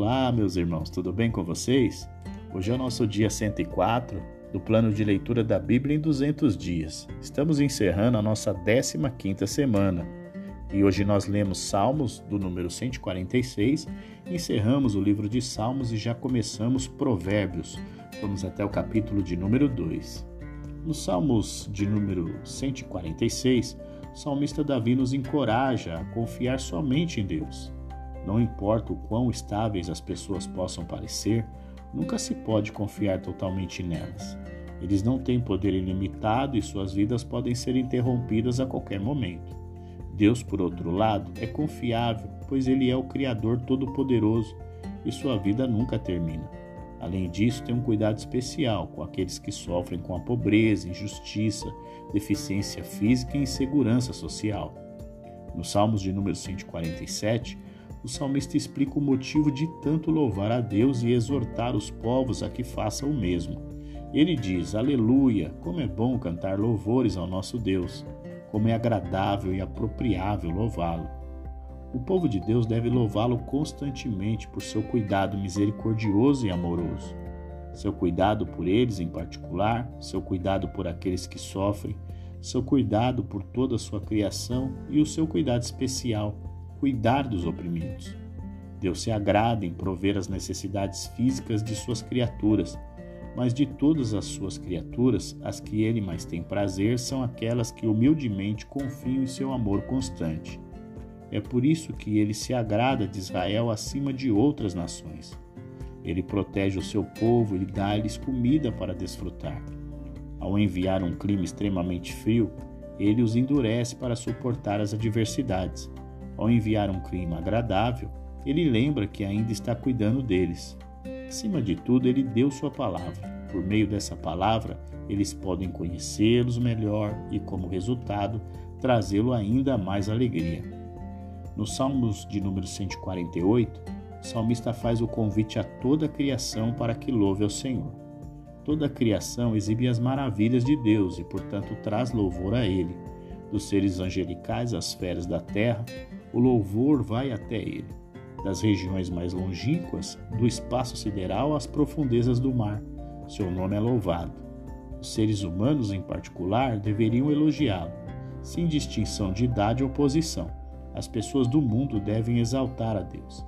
Olá, meus irmãos, tudo bem com vocês? Hoje é o nosso dia 104 do plano de leitura da Bíblia em 200 dias. Estamos encerrando a nossa 15ª semana. E hoje nós lemos Salmos do número 146, encerramos o livro de Salmos e já começamos Provérbios. Vamos até o capítulo de número 2. Nos Salmos de número 146, o salmista Davi nos encoraja a confiar somente em Deus. Não importa o quão estáveis as pessoas possam parecer, nunca se pode confiar totalmente nelas. Eles não têm poder ilimitado e suas vidas podem ser interrompidas a qualquer momento. Deus, por outro lado, é confiável, pois Ele é o Criador Todo-Poderoso e sua vida nunca termina. Além disso, tem um cuidado especial com aqueles que sofrem com a pobreza, injustiça, deficiência física e insegurança social. Nos Salmos de número 147, o salmista explica o motivo de tanto louvar a Deus e exortar os povos a que façam o mesmo. Ele diz: Aleluia! Como é bom cantar louvores ao nosso Deus, como é agradável e apropriável louvá-lo. O povo de Deus deve louvá-lo constantemente por seu cuidado misericordioso e amoroso. Seu cuidado por eles em particular, seu cuidado por aqueles que sofrem, seu cuidado por toda a sua criação e o seu cuidado especial cuidar dos oprimidos. Deus se agrada em prover as necessidades físicas de suas criaturas, mas de todas as suas criaturas, as que ele mais tem prazer são aquelas que humildemente confiam em seu amor constante. É por isso que ele se agrada de Israel acima de outras nações. Ele protege o seu povo e dá-lhes comida para desfrutar. Ao enviar um clima extremamente frio, ele os endurece para suportar as adversidades ao enviar um clima agradável, ele lembra que ainda está cuidando deles. Acima de tudo, ele deu sua palavra. Por meio dessa palavra, eles podem conhecê-los melhor e, como resultado, trazê-lo ainda mais alegria. Nos Salmos de número 148, o salmista faz o convite a toda a criação para que louve ao Senhor. Toda a criação exibe as maravilhas de Deus e, portanto, traz louvor a Ele. Dos seres angelicais às feras da terra, o louvor vai até ele, das regiões mais longínquas, do espaço sideral às profundezas do mar. Seu nome é louvado. Os seres humanos, em particular, deveriam elogiá-lo, sem distinção de idade ou posição. As pessoas do mundo devem exaltar a Deus.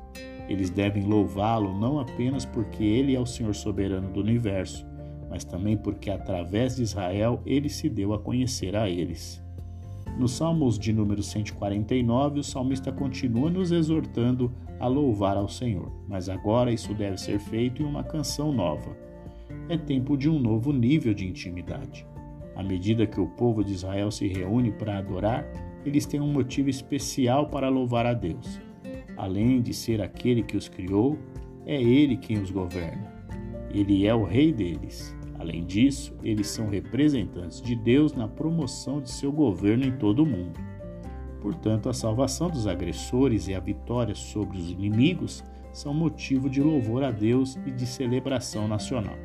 Eles devem louvá-lo não apenas porque ele é o Senhor soberano do universo, mas também porque através de Israel ele se deu a conhecer a eles. Nos Salmos de número 149, o salmista continua nos exortando a louvar ao Senhor, mas agora isso deve ser feito em uma canção nova. É tempo de um novo nível de intimidade. À medida que o povo de Israel se reúne para adorar, eles têm um motivo especial para louvar a Deus. Além de ser aquele que os criou, é Ele quem os governa. Ele é o Rei deles. Além disso, eles são representantes de Deus na promoção de seu governo em todo o mundo. Portanto, a salvação dos agressores e a vitória sobre os inimigos são motivo de louvor a Deus e de celebração nacional.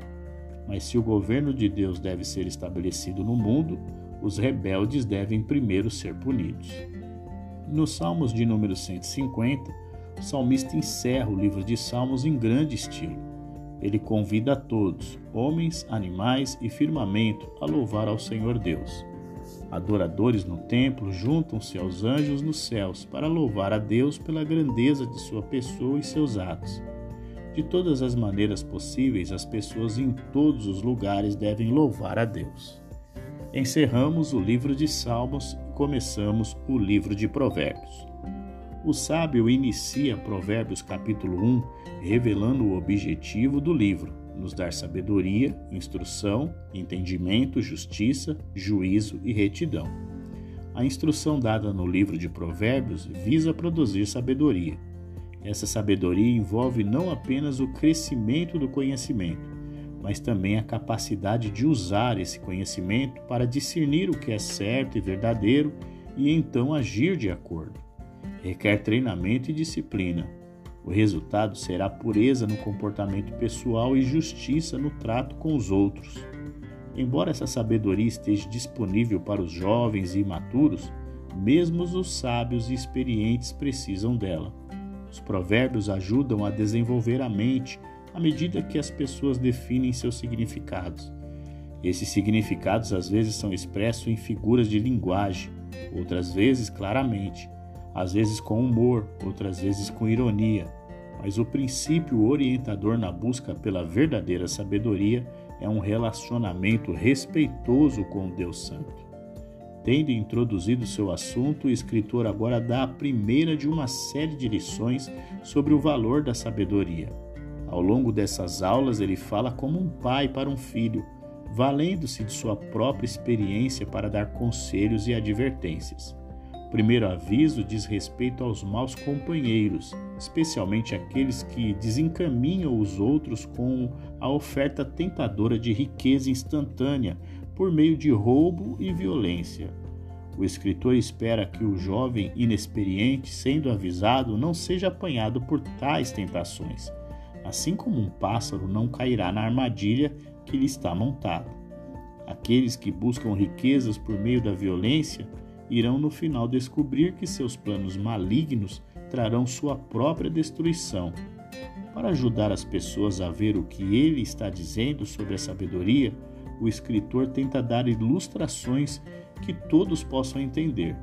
Mas se o governo de Deus deve ser estabelecido no mundo, os rebeldes devem primeiro ser punidos. Nos Salmos de número 150, o salmista encerra o livro de Salmos em grande estilo ele convida a todos, homens, animais e firmamento, a louvar ao Senhor Deus. Adoradores no templo juntam-se aos anjos nos céus para louvar a Deus pela grandeza de sua pessoa e seus atos. De todas as maneiras possíveis, as pessoas em todos os lugares devem louvar a Deus. Encerramos o livro de Salmos e começamos o livro de Provérbios. O sábio inicia Provérbios capítulo 1 revelando o objetivo do livro, nos dar sabedoria, instrução, entendimento, justiça, juízo e retidão. A instrução dada no livro de Provérbios visa produzir sabedoria. Essa sabedoria envolve não apenas o crescimento do conhecimento, mas também a capacidade de usar esse conhecimento para discernir o que é certo e verdadeiro e então agir de acordo requer treinamento e disciplina. O resultado será pureza no comportamento pessoal e justiça no trato com os outros. Embora essa sabedoria esteja disponível para os jovens e imaturos, mesmo os sábios e experientes precisam dela. Os provérbios ajudam a desenvolver a mente à medida que as pessoas definem seus significados. Esses significados às vezes são expressos em figuras de linguagem, outras vezes claramente, às vezes com humor, outras vezes com ironia. Mas o princípio orientador na busca pela verdadeira sabedoria é um relacionamento respeitoso com Deus Santo. Tendo introduzido seu assunto, o escritor agora dá a primeira de uma série de lições sobre o valor da sabedoria. Ao longo dessas aulas, ele fala como um pai para um filho, valendo-se de sua própria experiência para dar conselhos e advertências. Primeiro aviso diz respeito aos maus companheiros, especialmente aqueles que desencaminham os outros com a oferta tentadora de riqueza instantânea por meio de roubo e violência. O escritor espera que o jovem inexperiente, sendo avisado, não seja apanhado por tais tentações, assim como um pássaro não cairá na armadilha que lhe está montada. Aqueles que buscam riquezas por meio da violência irão no final descobrir que seus planos malignos trarão sua própria destruição. Para ajudar as pessoas a ver o que ele está dizendo sobre a sabedoria, o escritor tenta dar ilustrações que todos possam entender.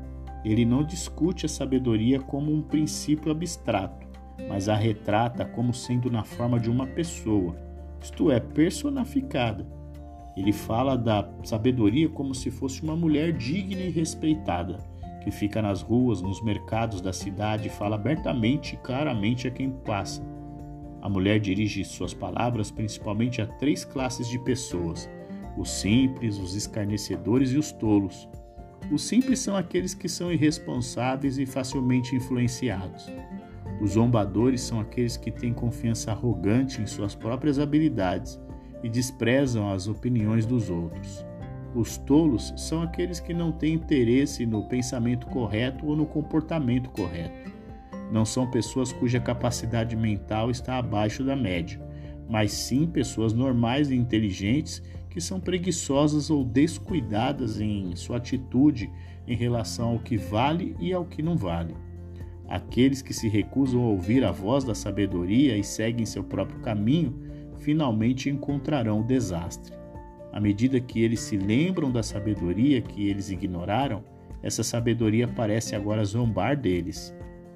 Ele não discute a sabedoria como um princípio abstrato, mas a retrata como sendo na forma de uma pessoa, isto é, personificada. Ele fala da sabedoria como se fosse uma mulher digna e respeitada, que fica nas ruas, nos mercados da cidade e fala abertamente e claramente a quem passa. A mulher dirige suas palavras principalmente a três classes de pessoas: os simples, os escarnecedores e os tolos. Os simples são aqueles que são irresponsáveis e facilmente influenciados. Os zombadores são aqueles que têm confiança arrogante em suas próprias habilidades e desprezam as opiniões dos outros. Os tolos são aqueles que não têm interesse no pensamento correto ou no comportamento correto. Não são pessoas cuja capacidade mental está abaixo da média, mas sim pessoas normais e inteligentes que são preguiçosas ou descuidadas em sua atitude em relação ao que vale e ao que não vale. Aqueles que se recusam a ouvir a voz da sabedoria e seguem seu próprio caminho, finalmente encontrarão o desastre. À medida que eles se lembram da sabedoria que eles ignoraram, essa sabedoria parece agora zombar deles.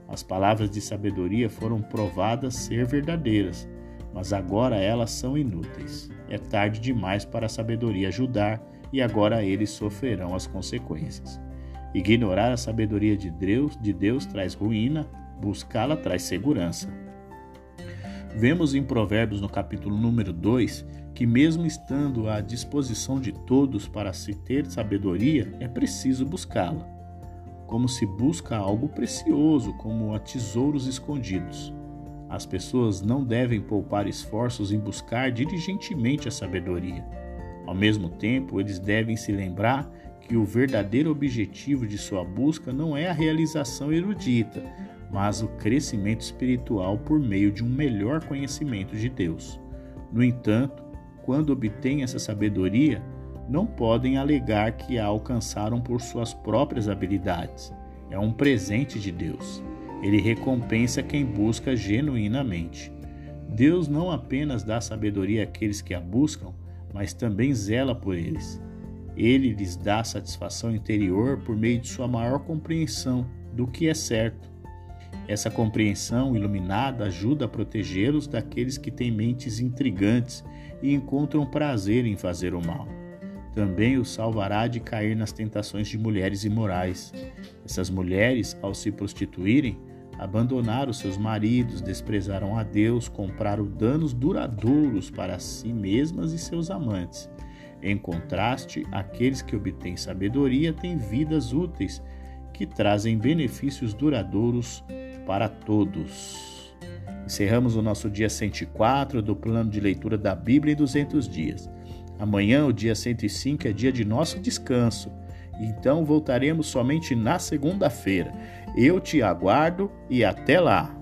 As palavras de sabedoria foram provadas ser verdadeiras, mas agora elas são inúteis. É tarde demais para a sabedoria ajudar e agora eles sofrerão as consequências. Ignorar a sabedoria de Deus, de Deus traz ruína, buscá-la traz segurança. Vemos em Provérbios no capítulo número 2 que, mesmo estando à disposição de todos para se ter sabedoria, é preciso buscá-la, como se busca algo precioso, como a tesouros escondidos. As pessoas não devem poupar esforços em buscar diligentemente a sabedoria. Ao mesmo tempo, eles devem se lembrar que o verdadeiro objetivo de sua busca não é a realização erudita, mas o crescimento espiritual por meio de um melhor conhecimento de Deus. No entanto, quando obtêm essa sabedoria, não podem alegar que a alcançaram por suas próprias habilidades. É um presente de Deus. Ele recompensa quem busca genuinamente. Deus não apenas dá sabedoria àqueles que a buscam, mas também zela por eles. Ele lhes dá satisfação interior por meio de sua maior compreensão do que é certo. Essa compreensão iluminada ajuda a protegê-los daqueles que têm mentes intrigantes e encontram prazer em fazer o mal. Também os salvará de cair nas tentações de mulheres imorais. Essas mulheres, ao se prostituírem, abandonaram seus maridos, desprezaram a Deus, compraram danos duradouros para si mesmas e seus amantes. Em contraste, aqueles que obtêm sabedoria têm vidas úteis que trazem benefícios duradouros para todos. Encerramos o nosso dia 104 do plano de leitura da Bíblia em 200 dias. Amanhã, o dia 105, é dia de nosso descanso. Então voltaremos somente na segunda-feira. Eu te aguardo e até lá!